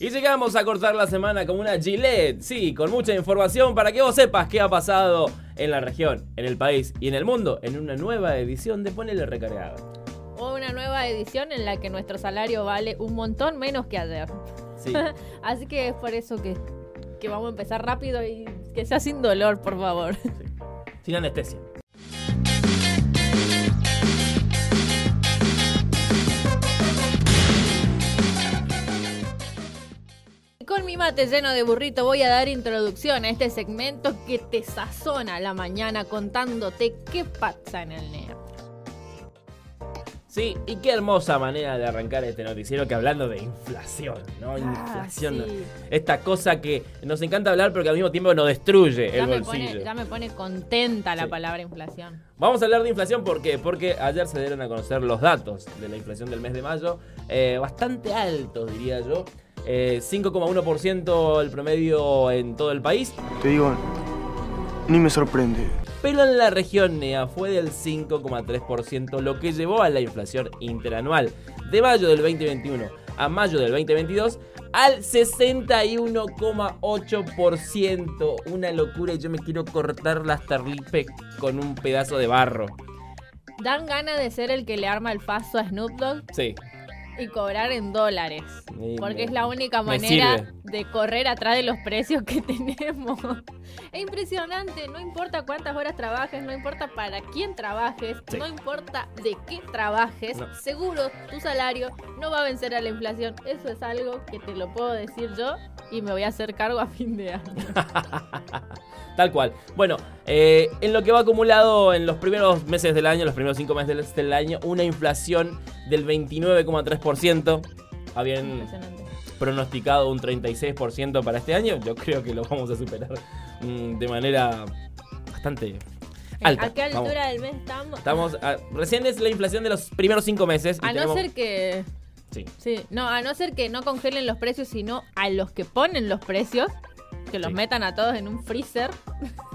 Y llegamos a cortar la semana con una Gillette, sí, con mucha información para que vos sepas qué ha pasado en la región, en el país y en el mundo en una nueva edición de Ponele Recargado. O una nueva edición en la que nuestro salario vale un montón menos que ayer. Sí. Así que es por eso que, que vamos a empezar rápido y que sea sin dolor, por favor. Sin anestesia. Con mi mate lleno de burrito voy a dar introducción a este segmento que te sazona la mañana contándote qué pasa en el NEA. Sí, y qué hermosa manera de arrancar este noticiero que hablando de inflación, ¿no? Ah, inflación. sí. Esta cosa que nos encanta hablar pero que al mismo tiempo nos destruye Ya el me, bolsillo. pone, ya me pone contenta la Sí. palabra inflación. Vamos a hablar de inflación, ¿por qué? Porque ayer se dieron a conocer los datos de la inflación del mes de mayo, eh, bastante altos diría yo. Eh, 5,1% el promedio en todo el país, Te digo, ni me sorprende. pero en la región NEA fue del 5,3%, lo que llevó a la inflación interanual de mayo del 2021 a mayo del 2022 al 61,8%. Una locura y yo me quiero cortar las tarlipes con un pedazo de barro. Dan ganas de ser el que le arma el paso a Snoop Dogg Sí. Y cobrar en dólares. Porque me- es la única manera de correr atrás de los precios que tenemos. Es impresionante, no importa cuántas horas trabajes, no importa para quién trabajes, Sí. no importa de qué trabajes, No. seguro tu salario no va a vencer a la inflación. Eso es algo que te lo puedo decir yo y me voy a hacer cargo a fin de año. Tal cual. Bueno, eh, en lo que va acumulado en los primeros meses del año, los primeros cinco meses del año, una inflación del 29,3%. Habían pronosticado un 36% para este año. Yo creo que lo vamos a superar mm, de manera bastante alta. ¿A qué Vamos. altura del mes estamos? Estamos a- recién es la inflación de los primeros cinco meses. A no tenemos- ser que Sí. Sí, no, a no ser que no congelen los precios, sino a los que ponen los precios, que los Sí. metan a todos en un freezer.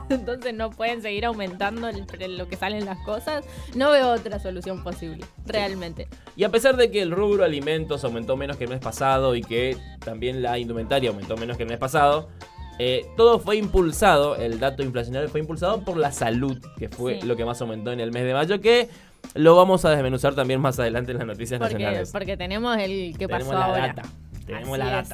Entonces no pueden seguir aumentando el lo que salen las cosas. No veo otra solución posible, realmente. Y a pesar de que el rubro alimentos aumentó menos que el mes pasado y que también la indumentaria aumentó menos que el mes pasado, eh, todo fue impulsado, el dato inflacionario fue impulsado por la salud, que fue Sí. lo que más aumentó en el mes de mayo, que lo vamos a desmenuzar también más adelante en las noticias Porque, nacionales. porque tenemos el que Tenemos pasó la ahora. data. Tenemos Así la es.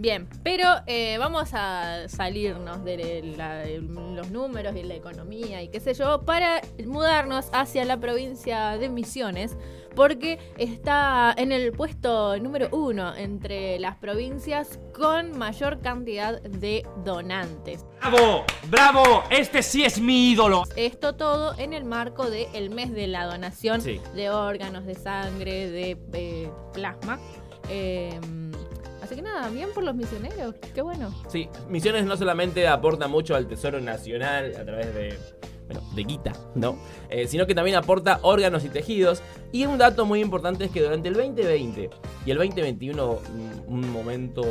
Bien, pero eh, vamos a salirnos de la- de los números y la economía y qué sé yo, para mudarnos hacia la provincia de Misiones, porque está en el puesto número uno entre las provincias con mayor cantidad de donantes. ¡Bravo! ¡Bravo! Este sí es mi ídolo. Esto todo en el marco del mes de la donación Sí. de órganos, de sangre, de eh, plasma. Eh, así que nada, bien por los misioneros, qué bueno. Sí, Misiones no solamente aporta mucho al Tesoro Nacional a través de, bueno, de guita, ¿no? Eh, sino que también aporta órganos y tejidos. Y un dato muy importante es que durante el 2020 y el 2021, mm, un momento,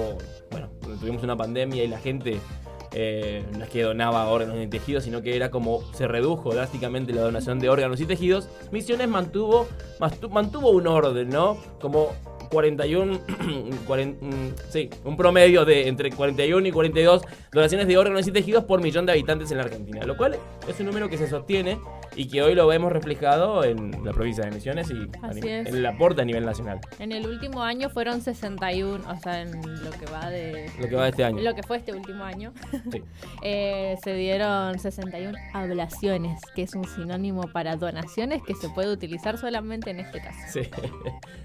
bueno, tuvimos una pandemia y la gente eh, no es que donaba órganos y tejidos, sino que era como se redujo drásticamente la donación de órganos y tejidos, Misiones mantuvo, mantuvo un orden, ¿no? Como 41, 40, mm, sí, un promedio de entre 41 y 42 donaciones de órganos y tejidos por millón de habitantes en la Argentina, lo cual es un número que se sostiene y que hoy lo vemos reflejado en la provincia de Misiones y en el aporte a nivel nacional, En el último año fueron 61, o sea, en lo que va de... lo que va de este año. Lo que fue este último año, Sí. eh, se dieron 61 ablaciones, que es un sinónimo para donaciones que se puede utilizar solamente en este caso. Sí.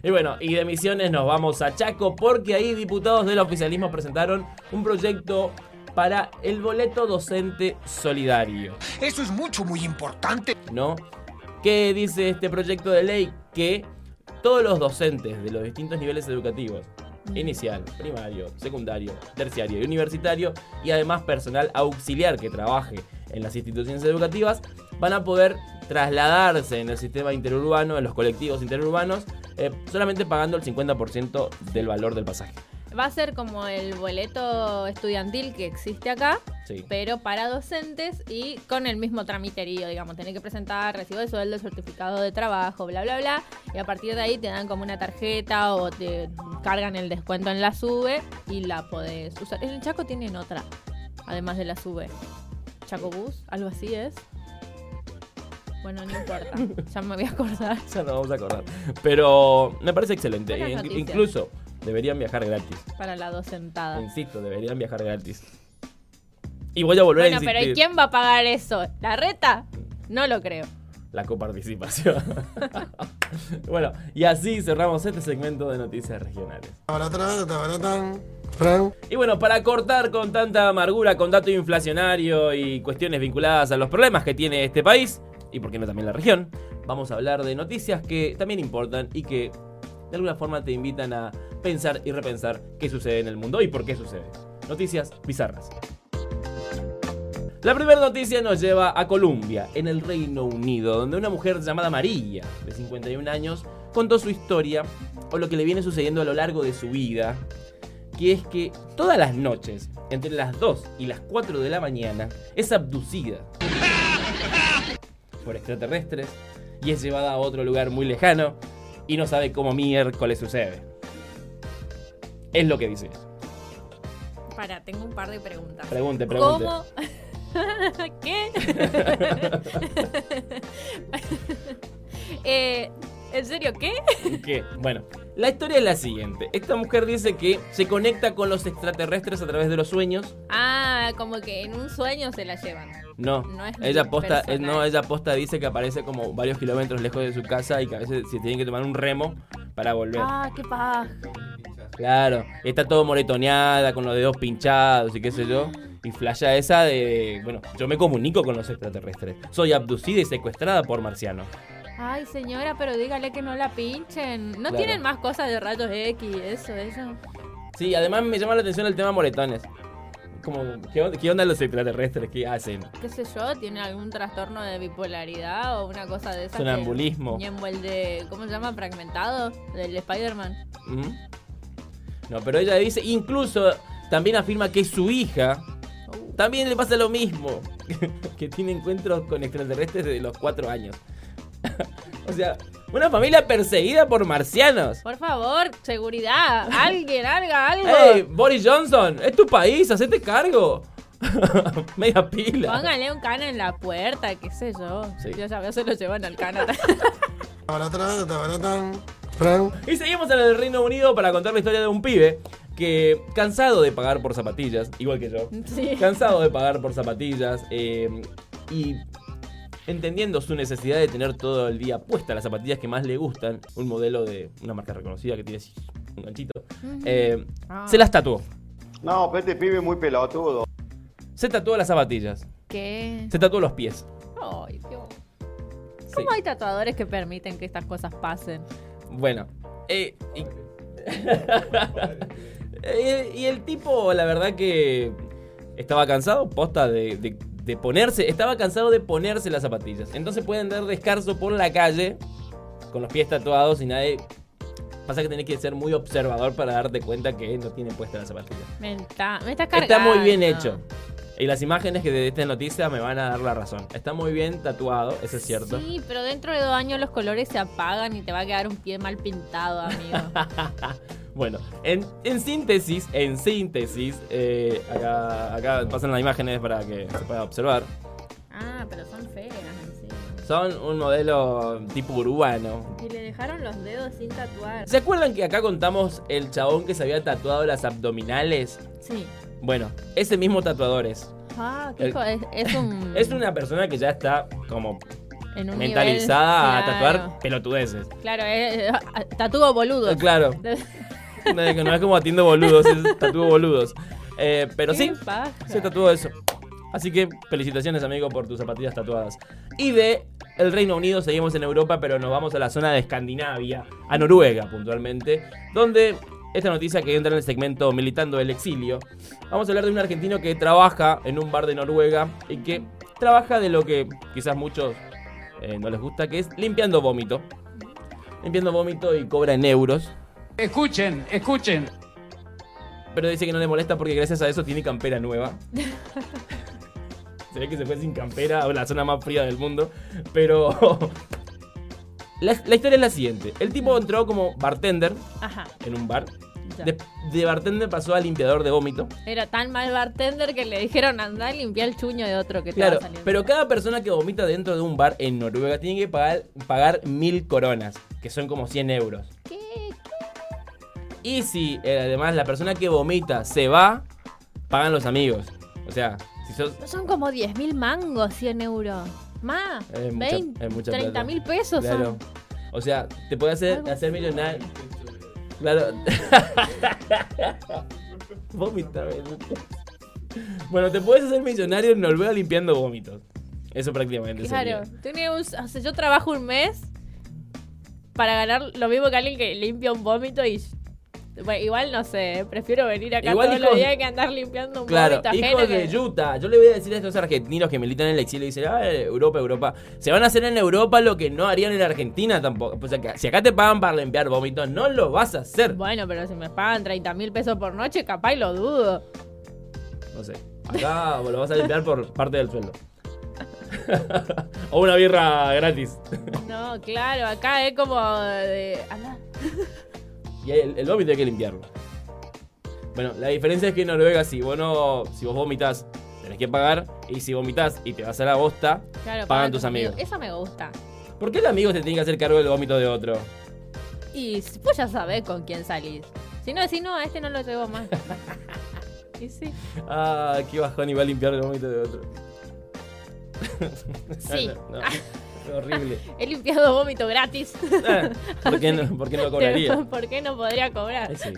Y bueno, y de Misiones nos vamos a Chaco porque ahí diputados del oficialismo presentaron un proyecto para el boleto docente solidario. Eso es mucho, muy importante. ¿no? ¿Qué dice este proyecto de ley? Que todos los docentes de los distintos niveles educativos, inicial, primario, secundario, terciario y universitario, y además personal auxiliar que trabaje en las instituciones educativas, van a poder trasladarse en el sistema interurbano, en los colectivos interurbanos, eh, solamente pagando el 50% del valor del pasaje. Va a ser como el boleto estudiantil que existe acá, Sí. pero para docentes y con el mismo tramiterío, digamos, tenés que presentar recibo de sueldo, certificado de trabajo, bla, bla, bla, y a partir de ahí te dan como una tarjeta o te cargan el descuento en la SUBE y la podés usar. En el Chaco tienen otra, además de la SUBE. Chaco Bus, algo así es. Bueno, no importa, ya me voy a acordar. Ya nos vamos a acordar. Pero me parece excelente. Buenas In- noticias. incluso deberían viajar gratis. Para la docentada. Insisto, deberían viajar gratis. Y voy a volver Bueno, a insistir. pero ¿y quién va a pagar eso? ¿La reta? No lo creo. La coparticipación. bueno, y así cerramos este segmento de noticias regionales. Tabaratán, tabaratán, Fran. Y bueno, para cortar con tanta amargura, con dato inflacionario y cuestiones vinculadas a los problemas que tiene este país, y por qué no también la región, vamos a hablar de noticias que también importan y que de alguna forma te invitan a pensar y repensar qué sucede en el mundo y por qué sucede. Noticias bizarras. La primera noticia nos lleva a Colombia, en el Reino Unido, donde una mujer llamada María, de 51 años, contó su historia o lo que le viene sucediendo a lo largo de su vida, que es que todas las noches, entre las 2 y las 4 de la mañana, es abducida por extraterrestres y es llevada a otro lugar muy lejano y no sabe cómo miércoles sucede. Es lo que dice. Para, tengo un par de preguntas. Pregunte, pregunte. ¿Cómo? ¿Qué? eh, ¿En serio qué? que, bueno, la historia es la siguiente. Esta mujer dice que se conecta con los extraterrestres a través de los sueños. Ah, como que en un sueño se la llevan. No, No es ella posta, eh, personal. no, ella posta dice que aparece como varios kilómetros lejos de su casa y que a veces se tienen que tomar un remo para volver. Ah, qué paja. Claro, está todo moretoneada, con los dedos pinchados y qué sé yo. Y flasha esa de, bueno, yo me comunico con los extraterrestres. Soy abducida y secuestrada por marcianos. Ay, señora, pero dígale que no la pinchen. ¿No Claro. tienen más cosas de rayos X? Eso, eso. Sí, además me llama la atención el tema moretones. Como, ¿qué onda, qué onda los extraterrestres? ¿Qué hacen? ¿Qué sé yo? ¿Tiene algún trastorno de bipolaridad o una cosa de esa? Sonambulismo. Ñembo, el de. ¿Cómo se llama? Fragmentado. Del Spider-Man. ¿Mm? No, pero ella dice, incluso también afirma que su hija Uh, también le pasa lo mismo. que tiene encuentros con extraterrestres desde los cuatro años. o sea, una familia perseguida por marcianos. Por favor, seguridad. Alguien, haga algo. ¡Ey, Boris Johnson! ¡Es tu país! ¡Hacete cargo! Media pila. Póngale un cana en la puerta, qué sé yo. Sí. Yo ya se lo llevan al cana. Y seguimos en el Reino Unido para contar la historia de un pibe que, cansado de pagar por zapatillas, igual que yo, sí. cansado de pagar por zapatillas eh, y entendiendo su necesidad de tener todo el día puestas las zapatillas que más le gustan, un modelo de una marca reconocida que tiene así un ganchito, eh, Ah. se las tatuó. No, pero este pibe muy pelotudo. Se tatuó las zapatillas, ¿Qué? se tatuó los pies. Ay, Dios. Sí. ¿Cómo hay tatuadores que permiten que estas cosas pasen? Bueno, eh, y... Eh, y el tipo, la verdad que estaba cansado, posta de, de- de ponerse, estaba cansado de ponerse las zapatillas. Entonces pueden andar descalzo por la calle con los pies tatuados y nadie... Pasa que tenés que ser muy observador para darte cuenta que no tiene puestas las zapatillas. Me está, me cargando. Está muy bien hecho. Y las imágenes que de esta noticia me van a dar la razón. Está muy bien tatuado, eso es cierto. Sí, pero dentro de dos años los colores se apagan y te va a quedar un pie mal pintado, amigo. Bueno, en, en síntesis, en síntesis, eh, acá, acá pasan las imágenes para que se pueda observar. ah, pero son feas. Son un modelo tipo urbano. Y le dejaron los dedos sin tatuar. ¿Se acuerdan que acá contamos el chabón que se había tatuado las abdominales? Sí. Bueno, ese mismo tatuador es. Ah, qué El- es, es un... Es una persona que ya está como en un mentalizada nivel- a tatuar pelotudeces. Claro, es, es- tatúo boludo. Eh, Claro, no es no es como atiendo boludos, es tatuo boludos. Eh, pero sí. Se tatuó eso. Así que felicitaciones, amigo, por tus zapatillas tatuadas. Y de el Reino Unido seguimos en Europa, pero nos vamos a la zona de Escandinavia, a Noruega puntualmente, donde esta noticia que entra en el segmento Militando el Exilio. Vamos a hablar de un argentino que trabaja en un bar de Noruega y que trabaja de lo que quizás muchos eh, no les gusta, que es limpiando vómito. Limpiando vómito y cobra en euros. Escuchen, escuchen. pero dice que no le molesta porque gracias a eso tiene campera nueva. se ve que se fue sin campera a la zona más fría del mundo. Pero la, la historia es la siguiente. El tipo entró como bartender Ajá. en un bar. De, de bartender pasó a limpiador de vómito. Era tan mal bartender que le dijeron anda a limpiar el chuño de otro que te Claro, saliendo. pero cada persona que vomita dentro de un bar en Noruega tiene que pagar, pagar mil coronas, que son como 100 euros. ¿Qué? Y si eh, además la persona que vomita se va, pagan los amigos. O sea, si sos... Son como 10.000 mangos, 100 euros. Más, Es mucha- 20, es mucha 30 plata. mil pesos Claro. son. O sea, te puede hacer, hacer millonario. Claro. Vomitar. Bueno, te puedes hacer millonario en Noruega limpiando vómitos. Eso prácticamente Claro, tiene un- o sea, yo trabajo un mes para ganar lo mismo que alguien que limpia un vómito y... Bueno, igual no sé, prefiero venir acá Igual todos hijos- los días que andar limpiando un Claro, hijos que- de Utah. Yo le voy a decir a estos argentinos que militan en el exilio y dicen, ah, Europa, Europa. Se van a hacer en Europa lo que no harían en Argentina tampoco. O sea, que si acá te pagan para limpiar vómitos, no lo vas a hacer. Bueno, pero si me pagan 30 mil pesos por noche, capaz y lo dudo. No sé. Acá lo vas a limpiar por parte del sueldo. o una birra gratis. No, claro, acá es como de... Anda. Y el, el vómito hay que limpiarlo. Bueno, la diferencia es que en Noruega, si vos no, si vos vomitas, tenés que pagar. Y si vomitas y te vas a la bosta, Claro, pagan tus amigos. Eso me gusta. ¿por qué el amigo se tiene que hacer cargo del vómito de otro? Y pues ya sabés con quién salís. Si no decís, no, a este no lo llevo más. y sí. Ah, qué bajón iba a limpiar el vómito de otro. Sí. No, no, horrible. He limpiado vómito gratis. Ah, ¿Por qué no, por qué no cobraría? ¿Por qué no podría cobrar? Sí.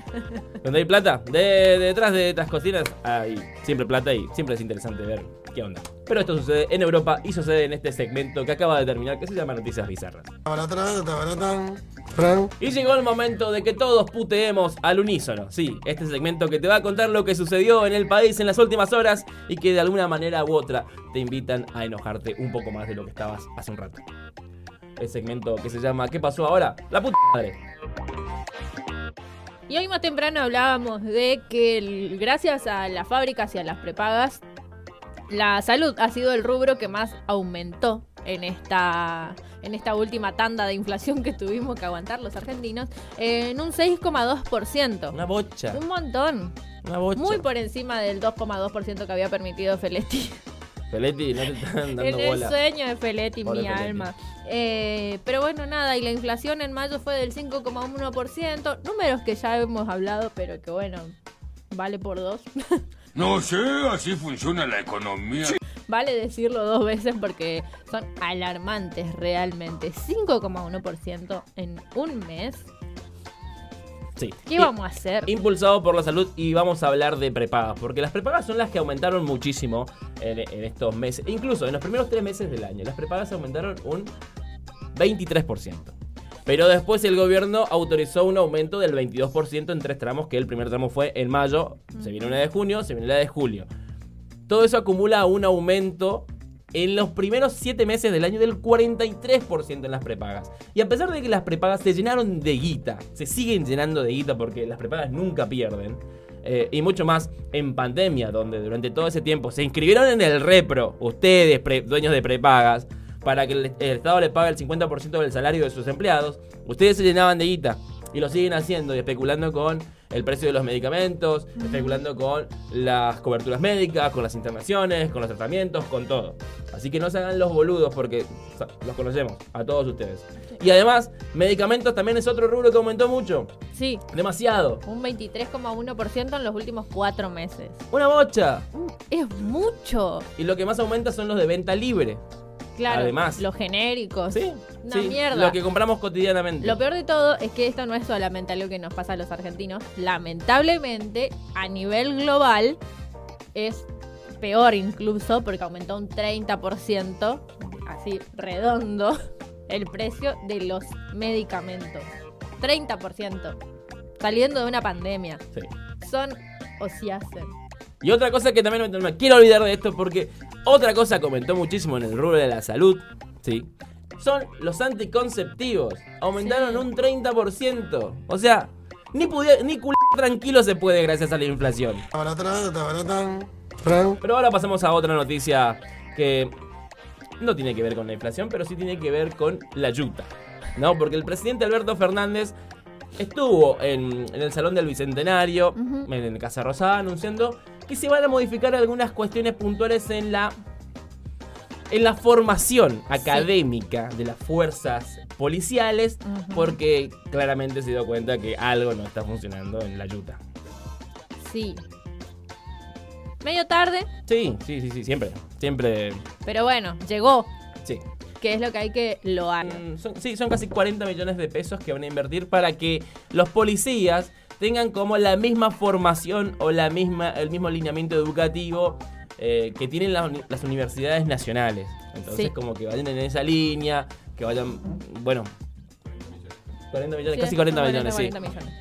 Donde hay plata, de, de detrás de estas cocinas, hay siempre plata y siempre es interesante ver qué onda. Pero esto sucede en Europa y sucede en este segmento que acaba de terminar, que se llama Noticias Bizarras. Y llegó el momento de que todos puteemos al unísono. Sí, este segmento que te va a contar lo que sucedió en el país en las últimas horas y que de alguna manera u otra te invitan a enojarte un poco más de lo que estabas hace un rato. El segmento que se llama ¿Qué pasó ahora? La puta madre. Y hoy más temprano hablábamos de que el- gracias a las fábricas y a las prepagas, la salud ha sido el rubro que más aumentó en esta, en esta última tanda de inflación que tuvimos que aguantar los argentinos, en un 6,2%. Una bocha. Un montón. Una bocha. Muy por encima del 2,2% que había permitido Feletti. Feletti, no te están dando en el sueño de Feletti, Pobre mi Feletti. alma. Eh, pero bueno, nada, y la inflación en mayo fue del 5,1%. Números que ya hemos hablado, pero que bueno, vale por dos. No sé, así funciona la economía. vale decirlo dos veces porque son alarmantes realmente. 5,1% en un mes. Sí. ¿Qué Y- vamos a hacer? Impulsado por la salud y vamos a hablar de prepagas, porque las prepagas son las que aumentaron muchísimo en, en estos meses, incluso en los primeros tres meses del año. Las prepagas aumentaron un 23%. Pero después el gobierno autorizó un aumento del 22% en tres tramos, que el primer tramo fue en mayo, se viene una de junio, se viene la de julio. Todo eso acumula un aumento en los primeros 7 meses del año del 43% en las prepagas. Y a pesar de que las prepagas se llenaron de guita, se siguen llenando de guita porque las prepagas nunca pierden. eh, y mucho más en pandemia, donde durante todo ese tiempo se inscribieron en el repro, ustedes, dueños de prepagas, para que el, el Estado le pague el 50% del salario de sus empleados. Ustedes se llenaban de guita y lo siguen haciendo y especulando con el precio de los medicamentos, especulando con las coberturas médicas, con las internaciones, con los tratamientos, con todo. Así que no se hagan los boludos porque los conocemos a todos ustedes. Y además, medicamentos también es otro rubro que aumentó mucho. Sí, Demasiado. un 23,1% en los últimos cuatro meses. Una bocha. Mm, Es mucho. Y lo que más aumenta son los de venta libre. Claro, Además. los genéricos. ¿Sí? Una sí, mierda. Lo que compramos cotidianamente. Lo peor de todo es que esto no es solamente algo que nos pasa a los argentinos. Lamentablemente, a nivel global, es peor incluso porque aumentó un 30%, así redondo, el precio de los medicamentos. 30%. Saliendo de una pandemia. Sí. Son o si hacen. Y otra cosa que también me quiero olvidar de esto porque otra cosa que aumentó muchísimo en el rubro de la salud, ¿sí? Son los anticonceptivos. Aumentaron Sí. un 30%. O sea, ni, pudi- ni cul tranquilo se puede gracias a la inflación. Pero ahora pasamos a otra noticia que no tiene que ver con la inflación, pero sí tiene que ver con la yuta. ¿No? Porque el presidente Alberto Fernández estuvo en, en el Salón del Bicentenario, en Casa Rosada, anunciando que se van a modificar algunas cuestiones puntuales en la en la formación académica de las fuerzas policiales, porque claramente se dio cuenta que algo no está funcionando en la yuta. Sí. Medio tarde, Sí, sí, sí, sí, siempre, siempre, pero bueno, llegó. sí. Que es lo que hay que loar. Mm, son- sí, son casi 40 millones de pesos que van a invertir para que los policías tengan como la misma formación o la misma, el mismo lineamiento educativo eh, que tienen las, uni- las universidades nacionales. Entonces, Sí. como que vayan en esa línea, que vayan, bueno, 40 millones, Sí, casi son 40 millones, sí. 40 millones.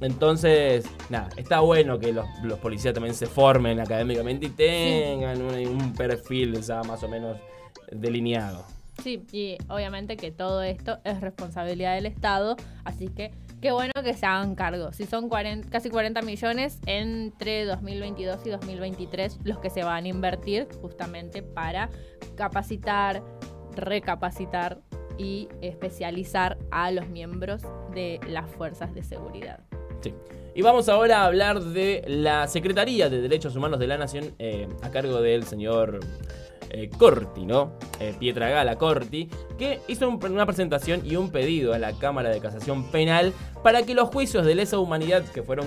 Entonces, nada, está bueno que los, los policías también se formen académicamente y tengan un, un perfil ya más o menos delineado. Sí, y obviamente que todo esto es responsabilidad del Estado, así que qué bueno que se hagan cargo. Si son 40 casi 40 millones entre 2022 y 2023 los que se van a invertir justamente para capacitar, recapacitar y especializar a los miembros de las fuerzas de seguridad. Sí. Y vamos ahora a hablar de la Secretaría de Derechos Humanos de la Nación eh, a cargo del señor eh, Corti, ¿no? Eh, Pietragala Corti, que hizo un- una presentación y un pedido a la Cámara de Casación Penal para que los juicios de lesa humanidad que fueron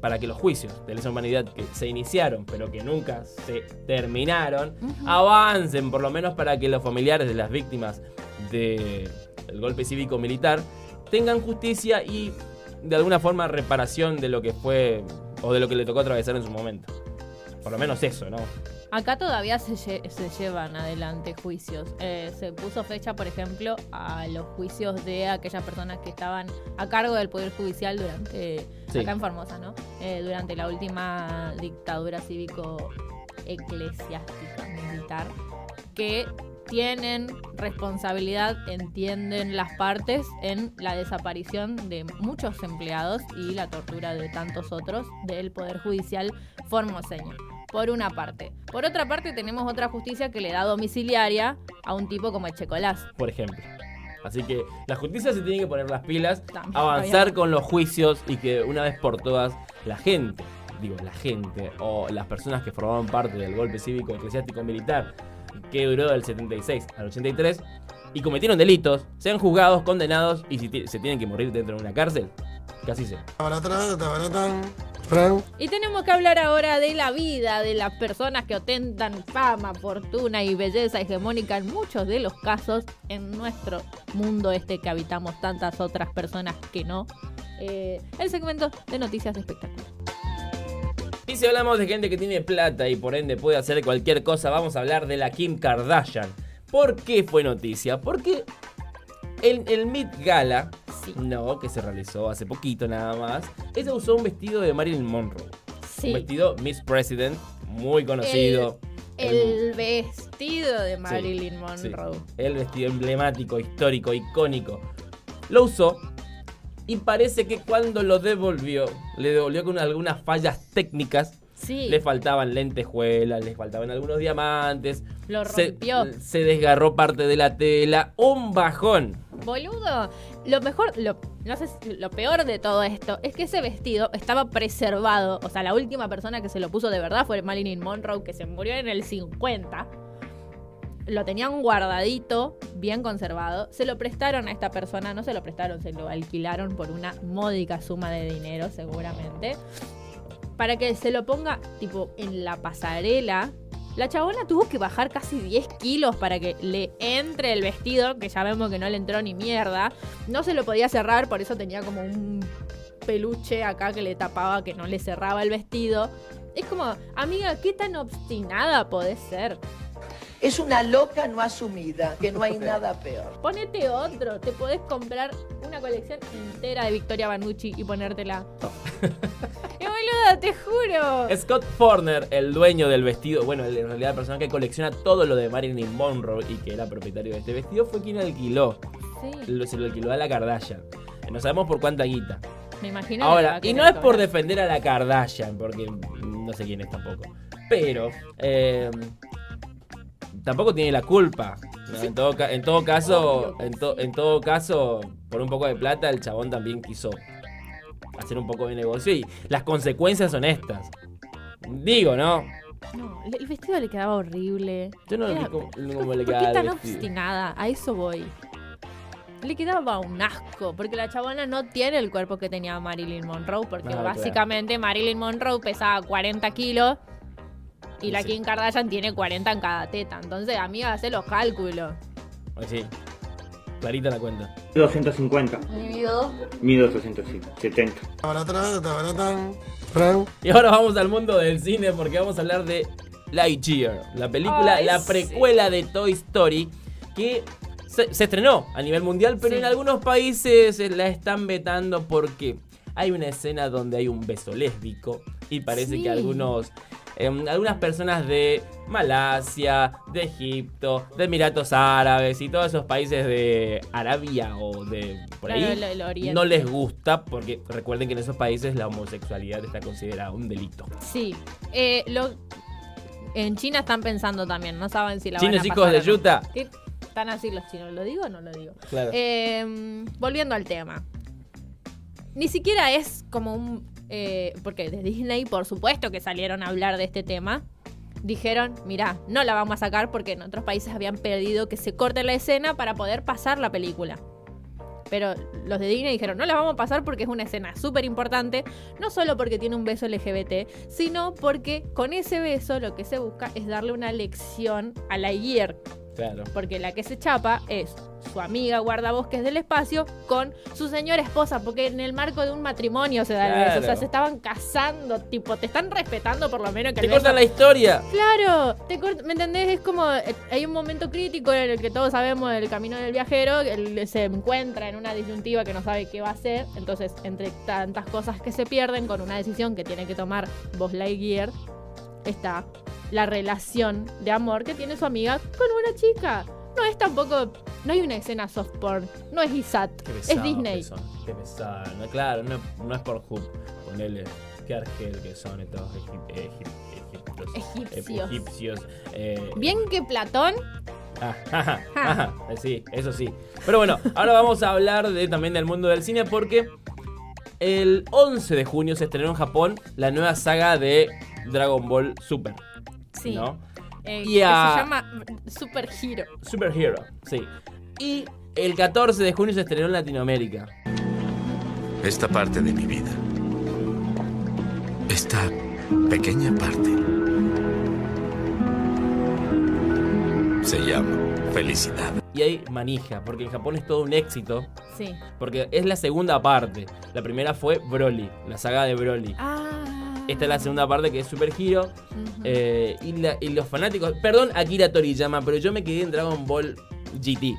para que los juicios de lesa humanidad que se iniciaron pero que nunca se terminaron avancen por lo menos para que los familiares de las víctimas de- del golpe cívico militar tengan justicia y de alguna forma reparación de lo que fue o de lo que le tocó atravesar en su momento. Por lo menos eso, ¿no? Acá todavía se, lle- se llevan adelante juicios. Eh, se puso fecha, por ejemplo, a los juicios de aquellas personas que estaban a cargo del Poder Judicial durante, Sí. acá en Formosa, ¿no? Eh, durante la última dictadura cívico-eclesiástica militar, que tienen responsabilidad, entienden las partes, en la desaparición de muchos empleados y la tortura de tantos otros del Poder Judicial formoseño. Por una parte. Por otra parte, tenemos otra justicia que le da domiciliaria a un tipo como Echecolás. Por ejemplo. Así que la justicia se tiene que poner las pilas, También, avanzar obviamente. con los juicios y que una vez por todas la gente, digo la gente o las personas que formaban parte del golpe cívico eclesiástico militar que duró del 76 al 83 y cometieron delitos, sean juzgados, condenados y si se tienen que morir dentro de una cárcel, que así sea. Y tenemos que hablar ahora de la vida de las personas que ostentan fama, fortuna y belleza hegemónica en muchos de los casos en nuestro mundo este que habitamos tantas otras personas que no. Eh, el segmento de noticias de espectáculo. Y si hablamos de gente que tiene plata y por ende puede hacer cualquier cosa, vamos a hablar de la Kim Kardashian. ¿Por qué fue noticia? Porque el, el Met Gala, Sí. no, que se realizó hace poquito nada más, ella usó un vestido de Marilyn Monroe. Sí. Un vestido Miss President, muy conocido. El vestido de Marilyn Sí, Monroe. el vestido emblemático, histórico, icónico. Lo usó y parece que cuando lo devolvió, le devolvió con algunas fallas técnicas Sí. Le faltaban lentejuelas, le faltaban algunos diamantes. Lo se- rompió. Se, desgarró parte de la tela. Un bajón. Boludo, lo mejor, lo, no sé, lo peor de todo esto es que ese vestido estaba preservado. O sea, la última persona que se lo puso de verdad fue Marilyn Monroe, que se murió en el 50. Lo tenían guardadito, bien conservado. Se lo prestaron a esta persona, no se lo prestaron, se lo alquilaron por una módica suma de dinero, seguramente. Para que se lo ponga, tipo, en la pasarela. La chabona tuvo que bajar casi 10 kilos para que le entre el vestido, que ya vemos que no le entró ni mierda. No se lo podía cerrar, por eso tenía como un peluche acá que le tapaba, que no le cerraba el vestido. Es como, amiga, ¿qué tan obstinada podés ser? Es una loca no asumida, que no hay nada peor. Ponete otro, te podés comprar una colección entera de Victoria Banucci y ponértela. ¡Qué boluda, te juro! Scott Forner, el dueño del vestido, bueno, en realidad la persona que colecciona todo lo de Marilyn Monroe y que era propietario de este vestido, fue quien alquiló. Sí. Lo- Se lo alquiló a la Kardashian. No sabemos por cuánta guita. Me imagino. que Ahora, a y no es por defender a la Kardashian, porque no sé quién es tampoco. Pero, eh, tampoco tiene la culpa. ¿no? En, todo, en todo caso, en, to- en todo caso, por un poco de plata, el chabón también quiso hacer un poco de negocio y las consecuencias son estas. Digo, ¿no? No, el vestido le quedaba horrible. Yo no Era- vi cómo, cómo le ¿Por quedaba qué el tan obstinada? A eso voy. Le quedaba un asco, porque la chabona no tiene el cuerpo que tenía Marilyn Monroe, porque Ah, claro. básicamente Marilyn Monroe pesaba 40 kilos y la Sí. Kim Kardashian tiene 40 en cada teta. Entonces, amiga, hace los cálculos. Ay, sí. Clarita la cuenta. 250. Dividido. Mido 270. Tabaratán, tabaratán. Frank. Y ahora vamos al mundo del cine porque vamos a hablar de Lightyear, la película, Ay, la sí. precuela de Toy Story que se, se estrenó a nivel mundial, pero Sí. en algunos países la están vetando porque hay una escena donde hay un beso lésbico y parece Sí. que algunos em, algunas personas de Malasia, de Egipto, de Emiratos Árabes y todos esos países de Arabia o de por Claro, ahí el- el Oriente. no les gusta porque recuerden que en esos países la homosexualidad está considerada un delito. Sí. Eh, lo, en China están pensando también, no saben si la Chinos van a hijos pasar de no. yuta. ¿Qué? Están así los chinos, ¿lo digo o no lo digo? Claro. Eh, volviendo al tema. Ni siquiera es como un... eh, porque de Disney, por supuesto que salieron a hablar de este tema. Dijeron, mira, no la vamos a sacar porque en otros países habían pedido que se corte la escena para poder pasar la película. Pero los de Disney dijeron, no la vamos a pasar porque es una escena súper importante, no solo porque tiene un beso LGBT, sino porque con ese beso lo que se busca es darle una lección a la Year, Claro. porque la que se chapa es su amiga guardabosques del espacio con su señora esposa, porque en el marco de un matrimonio se da el beso. O sea, Claro. se estaban casando, tipo, te están respetando por lo menos que Te el beso- cortan la historia. Claro, te ¿me entendés? Es como, eh, hay un momento crítico en el que todos sabemos el camino del viajero, él se encuentra en una disyuntiva que no sabe qué va a hacer, entonces entre tantas cosas que se pierden con una decisión que tiene que tomar Buzz Lightyear, está la relación de amor que tiene su amiga con una chica. No es tampoco, no hay una escena soft porn, no es Isat, Qué es Disney. que son, Qué pesado. No, claro, no, no es por Hoop. Ponele. Qué argel que son estos egip- egip- egiptos. Egipcios. eh, egipcios. eh, Bien que Platón, Ah, ajá, eh, sí, eso sí. Pero bueno, ahora vamos a hablar de, también del mundo del cine porque el 11 de junio se estrenó en Japón la nueva saga de Dragon Ball Super. Sí, ¿No? eh, Y que a- se llama Super Hero. Super Hero, sí. Y el 14 de junio se estrenó en Latinoamérica. Esta parte de mi vida. Esta pequeña parte. Se llama felicidad. Y hay manija, porque en Japón es todo un éxito. Sí. Porque es la segunda parte. La primera fue Broly, la saga de Broly. Ah. Esta es la segunda parte que es Super Hero. Eh, y, la- y los fanáticos. Perdón, Akira Toriyama, pero yo me quedé en Dragon Ball GT.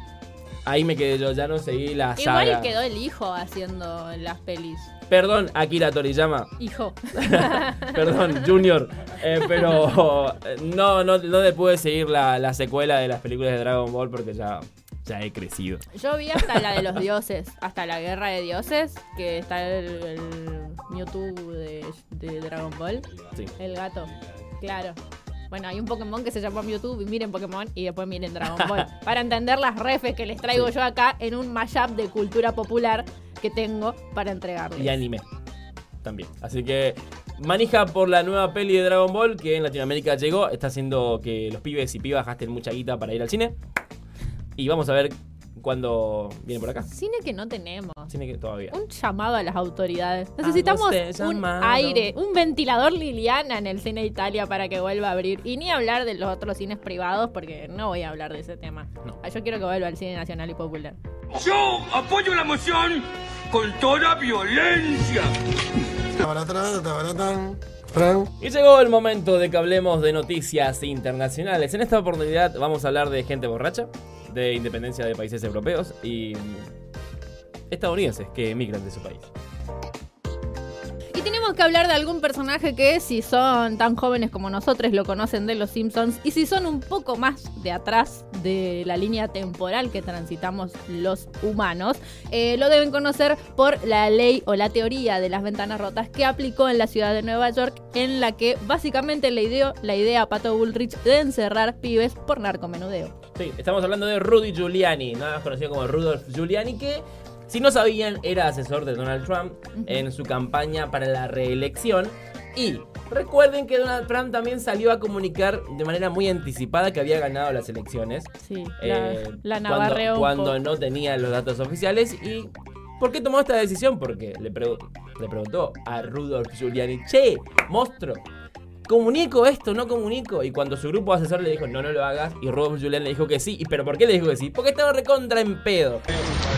Ahí me quedé yo, ya no seguí la Igual saga. quedó el hijo haciendo las pelis. Perdón, Akira Toriyama. Hijo. Perdón, Junior. Eh, pero no, no, no le pude seguir la, la secuela de las películas de Dragon Ball porque ya, ya he crecido. Yo vi hasta la de los dioses, hasta la guerra de dioses, que está el, el Mewtwo de, de Dragon Ball, Sí. el gato. Claro. Bueno, hay un Pokémon que se llama Mewtwo, y miren Pokémon y después miren Dragon Ball. para entender las refes que les traigo Sí. yo acá en un mashup de cultura popular que tengo para entregarles. Y anime. También. Así que manija por la nueva peli de Dragon Ball que en Latinoamérica llegó. Está haciendo que los pibes y pibas gasten mucha guita para ir al cine. Y vamos a ver cuándo viene por acá. Cine que no tenemos. Cine que todavía. Un llamado a las autoridades. Necesitamos usted un aire, un ventilador Liliana en el cine Italia para que vuelva a abrir. Y ni hablar de los otros cines privados porque no voy a hablar de ese tema. No. Ah, Yo quiero que vuelva al cine nacional y popular. Yo apoyo la moción con toda violencia. Y llegó el momento de que hablemos de noticias internacionales. En esta oportunidad vamos a hablar de gente borracha, de independencia de países europeos y estadounidenses que emigran de su país. Tenemos que hablar de algún personaje que si son tan jóvenes como nosotros lo conocen de los Simpsons y si son un poco más de atrás de la línea temporal que transitamos los humanos, eh, lo deben conocer por la ley o la teoría de las ventanas rotas que aplicó en la ciudad de Nueva York en la que básicamente le dio la idea a Pato Bullrich de encerrar pibes por narcomenudeo. Sí, estamos hablando de Rudy Giuliani, nada más conocido como Rudolph Giuliani, que si no sabían era asesor de Donald Trump en su campaña para la reelección. Y recuerden que Donald Trump también salió a comunicar de manera muy anticipada que había ganado las elecciones. Sí, la, eh, la cuando, un cuando no tenía los datos oficiales. ¿Y por qué tomó esta decisión? Porque le, pregu- le preguntó a Rudolph Giuliani, che, monstruo, ¿comunico esto? ¿No comunico? Y cuando su grupo asesor le dijo, no, no lo hagas, y Rudolph Giuliani le dijo que sí. ¿Y pero por qué le dijo que sí? Porque estaba recontra en pedo.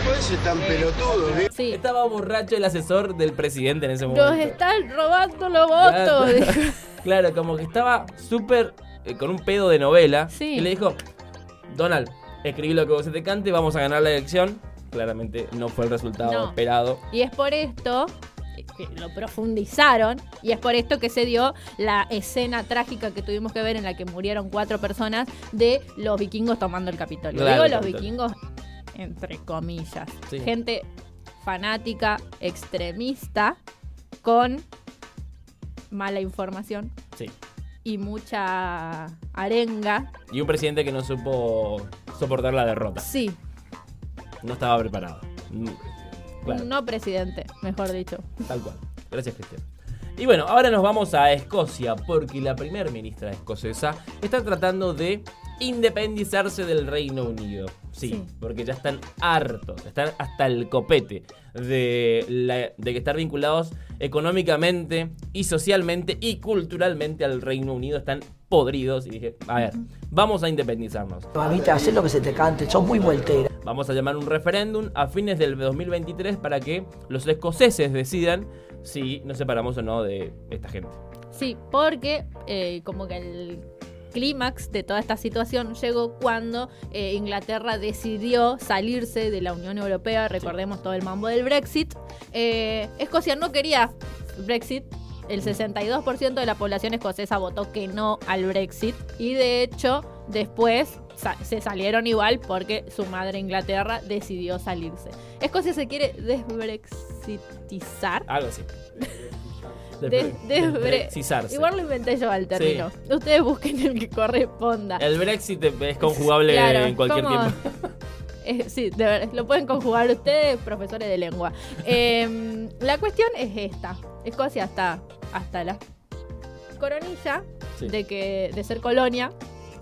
Puede ser tan pelotudo, ¿eh? Sí. Estaba borracho el asesor del presidente en ese Nos momento. están robando los votos. Claro, como que estaba súper eh, con un pedo de novela. Sí. Y le dijo, Donald, escribí lo que vos se te cante, vamos a ganar la elección. Claramente no fue el resultado No. esperado. Y es por esto lo profundizaron y es por esto que se dio la escena trágica que tuvimos que ver en la que murieron cuatro personas de los vikingos tomando el Capitolio. Claro, Digo los Capitolio. vikingos entre comillas. Sí. Gente fanática, extremista, con mala información Sí. y mucha arenga. Y un presidente que no supo soportar la derrota. Sí, No estaba preparado. Mm, Claro, no presidente, mejor dicho. tal cual. Gracias, Cristian. Y bueno, ahora nos vamos a Escocia, porque la primer ministra escocesa está tratando de independizarse del Reino Unido. Sí, Sí. porque ya están hartos, están hasta el copete de, la- de que estar vinculados económicamente y socialmente y culturalmente al Reino Unido. Están podridos y dije, a ver, vamos a independizarnos. Mamita, haz lo que se te cante, sos muy voltera. Vamos a llamar un referéndum a fines del 2023 para que los escoceses decidan si nos separamos o no de esta gente. Sí, porque eh, como que el clímax de toda esta situación llegó cuando eh, Inglaterra decidió salirse de la Unión Europea, recordemos todo el mambo del Brexit. Eh, Escocia no quería Brexit, el 62% de la población escocesa votó que no al Brexit y de hecho después se salieron igual porque su madre Inglaterra decidió salirse. Escocia se quiere desbrexitizar. Algo así. Desbrexizarse. Igual lo inventé yo al término. Ustedes busquen el que corresponda. El Brexit es conjugable Claro, en cualquier ¿cómo? tiempo. Eh, sí, de verdad, lo pueden conjugar ustedes, profesores de lengua. Eh, la cuestión es esta. Escocia está hasta la coronilla Sí. de que de ser colonia.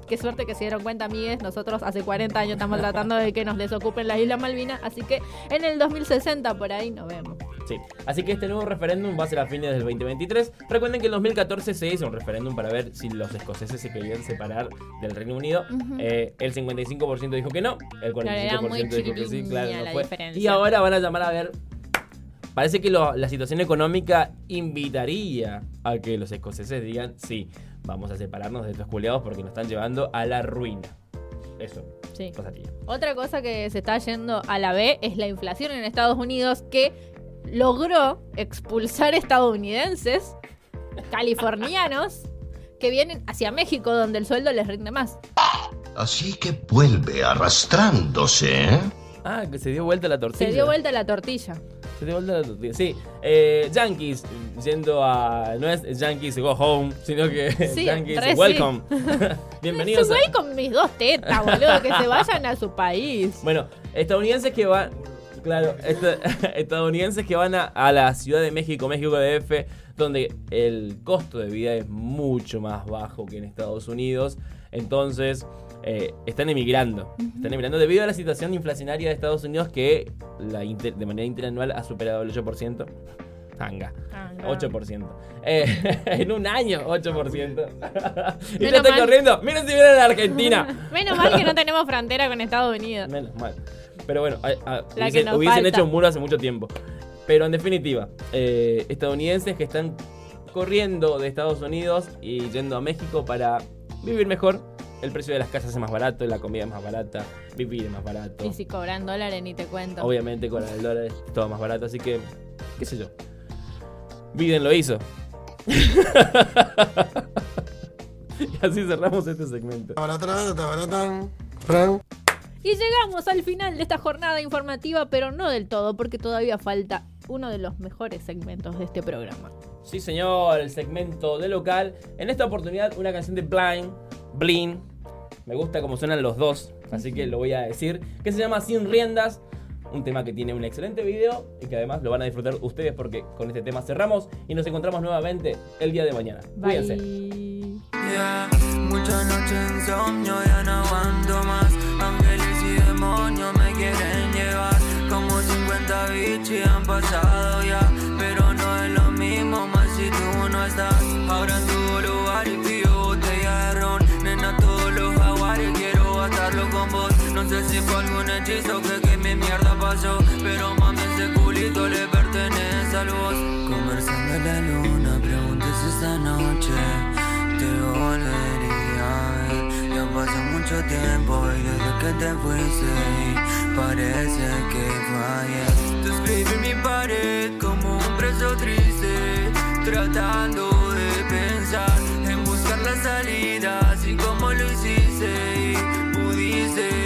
Qué suerte que se dieron cuenta, amigues. Nosotros hace 40 años estamos tratando de que nos desocupen las Islas Malvinas. Así que en el 2060 por ahí nos vemos. Sí. Así que este nuevo referéndum va a ser a fines del 2023. Recuerden que en 2014 se hizo un referéndum para ver si los escoceses se querían separar del Reino Unido. Eh, el 55% dijo que no, el 45% era muy dijo que sí, claro, no fue. diferencia. Y ahora van a llamar a ver. Parece que lo- la situación económica invitaría a que los escoceses digan, sí, vamos a separarnos de estos culiados porque nos están llevando a la ruina. Eso, Sí. cosa. Otra cosa que se está yendo a la B es la inflación en Estados Unidos que logró expulsar estadounidenses, californianos, que vienen hacia México donde el sueldo les rinde más. Así que vuelve arrastrándose, ¿eh? Ah, que se dio vuelta la tortilla. Se dio vuelta la tortilla. Se dio vuelta la tortilla. Sí, eh, Yankees yendo a. No es Yankees go home, sino que Sí, Yankees re sí. welcome. Bienvenidos Se a. con mis dos tetas, boludo, que se vayan a su país. Bueno, estadounidenses que van. Claro, esta- estadounidenses que van a, a la Ciudad de México, México DF, donde el costo de vida es mucho más bajo que en Estados Unidos. Entonces, eh, están emigrando. Están emigrando debido a la situación inflacionaria de Estados Unidos que la inter- de manera interanual ha superado el 8%. Tanga. Ah, no. 8%. Eh, en un año, 8%. y yo estoy mal. corriendo. Miren si vienen a la Argentina. Menos mal que no tenemos frontera con Estados Unidos. Menos mal. Pero bueno, a- a- La que hubiesen, hecho un muro hace mucho tiempo. Pero en definitiva, eh, estadounidenses que están corriendo de Estados Unidos y yendo a México para vivir mejor. El precio de las casas es más barato, la comida es más barata, vivir es más barato. Y si cobran dólares ni te cuento. Obviamente con el dólar es todo más barato, así que, qué sé yo. Biden lo hizo. y así cerramos este segmento. Y llegamos al final de esta jornada informativa, pero no del todo, porque todavía falta uno de los mejores segmentos de este programa. Sí, señor, el segmento de local. En esta oportunidad, una canción de Blind, Blin. Me gusta cómo suenan los dos, así que lo voy a decir. Que se llama Sin Riendas. Un tema que tiene un excelente video y que además lo van a disfrutar ustedes porque con este tema cerramos y nos encontramos nuevamente el día de mañana. Cuídense. Yeah, mucha noche insomnio, ya no aguanto más. Ángeles y demonios me quieren llevar. Como 50 bichis han pasado ya. Pero no es lo mismo, más si tú no estás. Ahora en tu lugar y pido botella de ron. Nena, todos los jaguares quiero gastarlo con vos. No sé si fue algún hechizo que, que mi mierda pasó. Pero mami, ese culito le pertenece al vos. Mucho tiempo y desde que te fuiste parece que ayer. Tú escribes mi pared como un preso triste, tratando de pensar en buscar la salida, así como lo hiciste y pudiste